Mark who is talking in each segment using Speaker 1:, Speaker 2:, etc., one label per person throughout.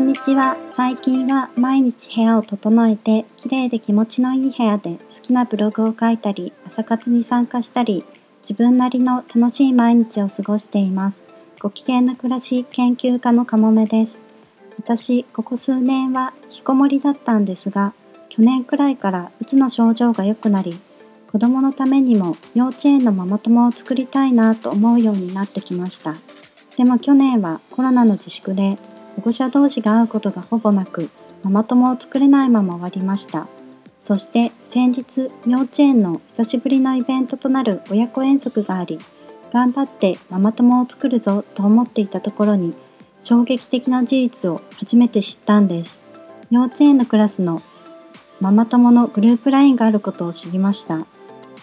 Speaker 1: んにちは。最近は毎日部屋を整えて、綺麗で気持ちのいい部屋で好きなブログを書いたり、朝活に参加したり、自分なりの楽しい毎日を過ごしています。ご機嫌な暮らし研究家のかもめです。私、ここ数年は引きこもりだったんですが、去年くらいからうつの症状が良くなり、子供のためにも幼稚園のママ友を作りたいなと思うようになってきました。でも去年はコロナの自粛で保護者同士が会うことがほぼなく、ママ友を作れないまま終わりました。そして先日、幼稚園の久しぶりのイベントとなる親子遠足があり、頑張ってママ友を作るぞと思っていたところに、衝撃的な事実を初めて知ったんです。幼稚園のクラスのママ友のグループ LINE があることを知りました。う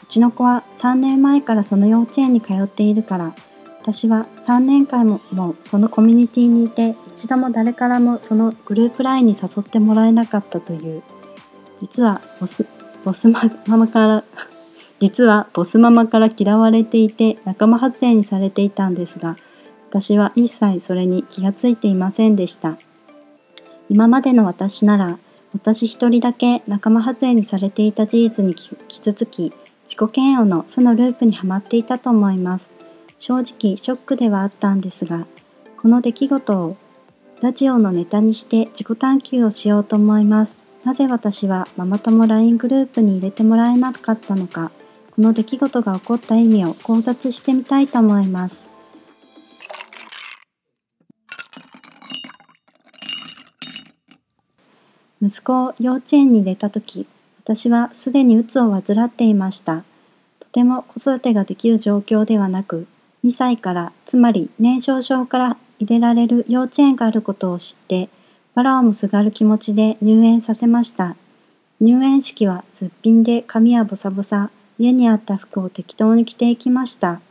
Speaker 1: ちの子は3年前からその幼稚園に通っているから私は3年間もそのコミュニティにいて一度も誰からもそのグループ LINE に誘ってもらえなかったという。実はボスボスママから 実はボスママから嫌われていて仲間発言にされていたんですが私は一切それに気がついていませんでした。今までの私なら私一人だけ仲間発言にされていた事実に傷つき自己嫌悪の負のループにはまっていたと思います。正直ショックではあったんですがこの出来事をラジオのネタにして自己探求をしようと思います。なぜ私はママ友 LINE グループに入れてもらえなかったのか。この出来事が起こった意味を考察してみたいと思います。息子を幼稚園に入れた時私はすでにうつを患っていました。とても子育てができる状況ではなく2歳からつまり年少症から入れられる幼稚園があることを知って藁をもすがる気持ちで入園させました。入園式はすっぴんで髪はボサボサ家にあった服を適当に着ていきました。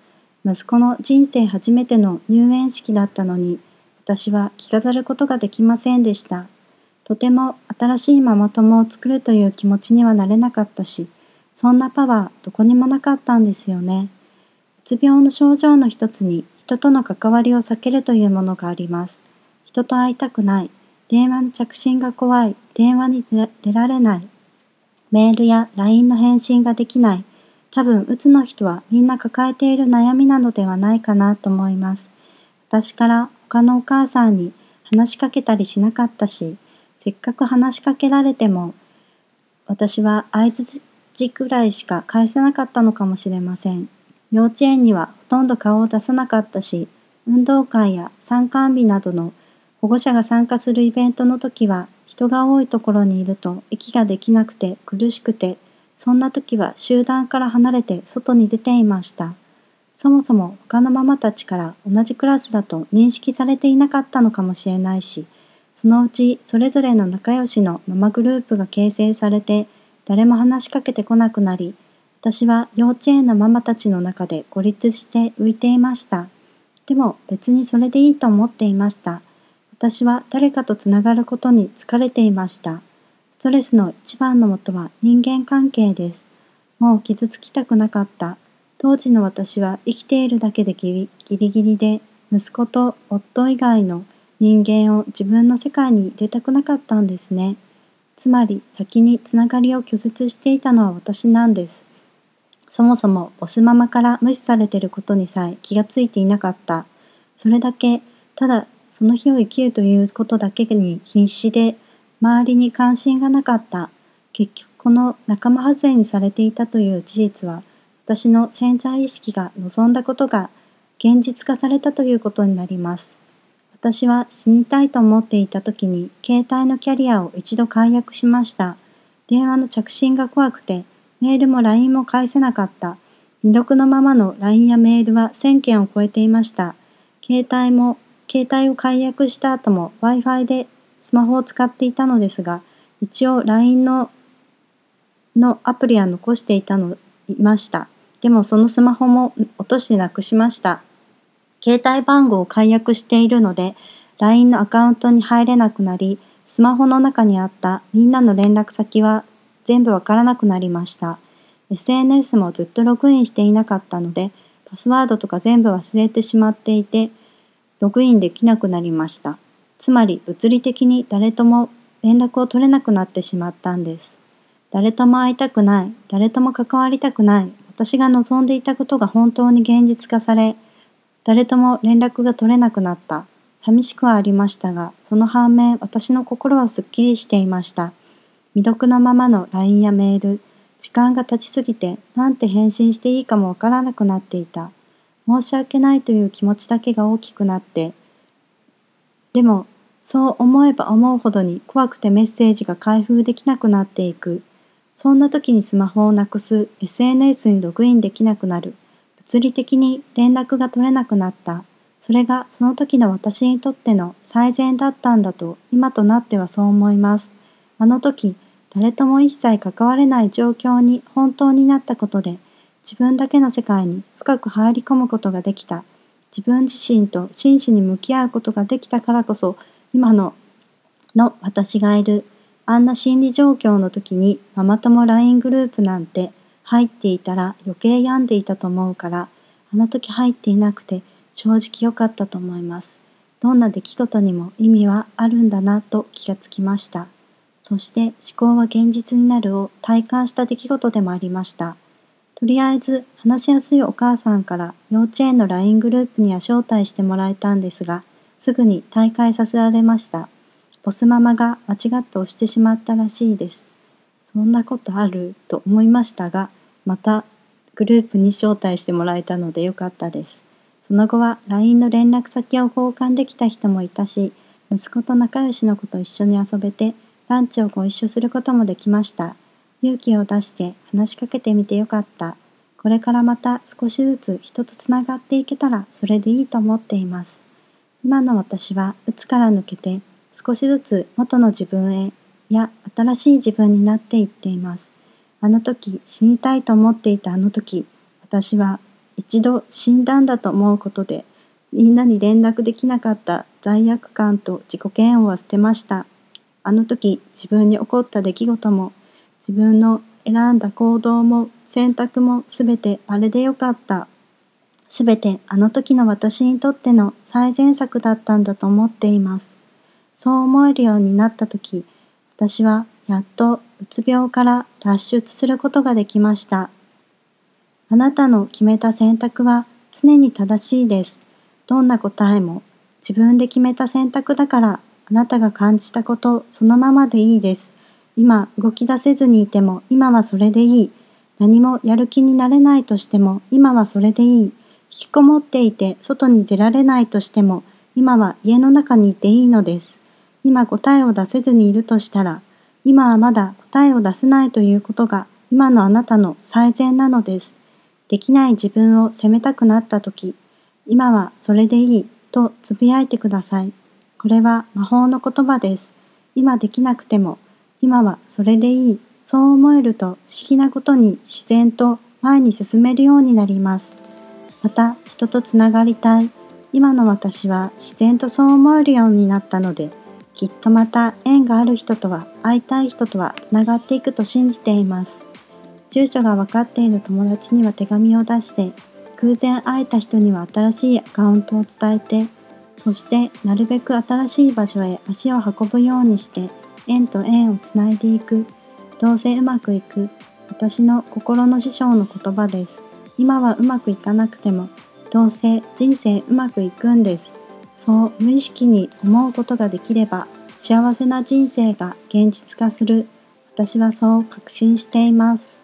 Speaker 1: 息子の人生初めての入園式だったのに私は着飾ることができませんでした。とても新しいママ友を作るという気持ちにはなれなかったしそんなパワーどこにもなかったんですよね。うつ病の症状の一つに人との関わりを避けるというものがあります。人と会いたくない。電話の着信が怖い。電話に出られない。メールや LINE の返信ができない。多分、うつの人はみんな抱えている悩みなのではないかなと思います。私から他のお母さんに話しかけたりしなかったし、せっかく話しかけられても、私は相づちくらいしか返せなかったのかもしれません。幼稚園にはほとんど顔を出さなかったし、運動会や参観日などの保護者が参加するイベントの時は人が多いところにいると息ができなくて苦しくて、そんな時は集団から離れて外に出ていました。そもそも他のママたちから同じクラスだと認識されていなかったのかもしれないし、そのうちそれぞれの仲良しのママグループが形成されて、誰も話しかけてこなくなり、私は幼稚園のママたちの中で孤立して浮いていました。でも別にそれでいいと思っていました。私は誰かとつながることに疲れていました。ストレスの一番のもとは人間関係です。もう傷つきたくなかった。当時の私は生きているだけでギリギリギリで、息子と夫以外の人間を自分の世界に入れたくなかったんですね。つまり先につながりを拒絶していたのは私なんです。そもそもボスママから無視されていることにさえ気がついていなかった。それだけ、ただその日を生きるということだけに必死で、周りに関心がなかった。結局この仲間外れにされていたという事実は、私の潜在意識が望んだことが現実化されたということになります。私は死にたいと思っていた時に携帯のキャリアを一度解約しました。電話の着信が怖くてメールも LINE も返せなかった。未読のままの LINE やメールは1000件を超えていました。携帯も、携帯を解約した後も Wi-Fi でスマホを使っていたのですが、一応 LINE ののアプリは残していたの、いました。でもそのスマホも落としてなくしました。携帯番号を解約しているので、LINE のアカウントに入れなくなり、スマホの中にあったみんなの連絡先は全部わからなくなりました。SNS もずっとログインしていなかったので、パスワードとか全部忘れてしまっていて、ログインできなくなりました。つまり物理的に誰とも連絡を取れなくなってしまったんです。誰とも会いたくない、誰とも関わりたくない、私が望んでいたことが本当に現実化され、誰とも連絡が取れなくなった。寂しくはありましたが、その反面私の心はすっきりしていました。未読のままの LINE やメール、時間が経ちすぎてなんて返信していいかもわからなくなっていた。申し訳ないという気持ちだけが大きくなって、でもそう思えば思うほどに怖くてメッセージが開封できなくなっていく。そんな時にスマホをなくす、SNS にログインできなくなる、物理的に連絡が取れなくなった。それがその時の私にとっての最善だったんだと今となってはそう思います。あの時、誰とも一切関われない状況に本当になったことで、自分だけの世界に深く入り込むことができた。自分自身と真摯に向き合うことができたからこそ、今のの私がいる。あんな心理状況の時にママ友 LINE グループなんて入っていたら余計病んでいたと思うから、あの時入っていなくて正直良かったと思います。どんな出来事にも意味はあるんだなと気がつきました。そして思考は現実になるを体感した出来事でもありました。とりあえず話しやすいお母さんから幼稚園の LINE グループには招待してもらえたんですが、すぐに退会させられました。ボスママが間違って押してしまったらしいです。そんなことある？と思いましたが、またグループに招待してもらえたのでよかったです。その後は LINE の連絡先を交換できた人もいたし、息子と仲良しの子と一緒に遊べて、ランチをご一緒することもできました。勇気を出して話しかけてみてよかった。これからまた少しずつ人とつながっていけたらそれでいいと思っています。今の私は鬱から抜けて少しずつ元の自分へや新しい自分になっていっています。あの時死にたいと思っていたあの時私は一度死んだんだと思うことで、みんなに連絡できなかった罪悪感と自己嫌悪は捨てました。あの時自分に起こった出来事も、自分の選んだ行動も選択もすべてあれでよかった。すべてあの時の私にとっての最善策だったんだと思っています。そう思えるようになった時、私はやっとうつ病から脱出することができました。あなたの決めた選択は常に正しいです。どんな答えも自分で決めた選択だからあなたが感じたことそのままでいいです。今動き出せずにいても今はそれでいい。何もやる気になれないとしても今はそれでいい。引きこもっていて外に出られないとしても今は家の中にいていいのです。今答えを出せずにいるとしたら今はまだ答えを出せないということが今のあなたの最善なのです。できない自分を責めたくなった時、今はそれでいいとつぶやいてください。これは魔法の言葉です。今できなくても、今はそれでいい。そう思えると不思議なことに自然と前に進めるようになります。また人とつながりたい。今の私は自然とそう思えるようになったので、きっとまた縁がある人とは会いたい人とはつながっていくと信じています。住所が分かっている友達には手紙を出して偶然会えた人には新しいアカウントを伝えてそしてなるべく新しい場所へ足を運ぶようにして縁と縁をつないでいく。どうせうまくいく。私の心の師匠の言葉です。今はうまくいかなくてもどうせ人生うまくいくんです。そう無意識に思うことができれば幸せな人生が現実化する。私はそう確信しています。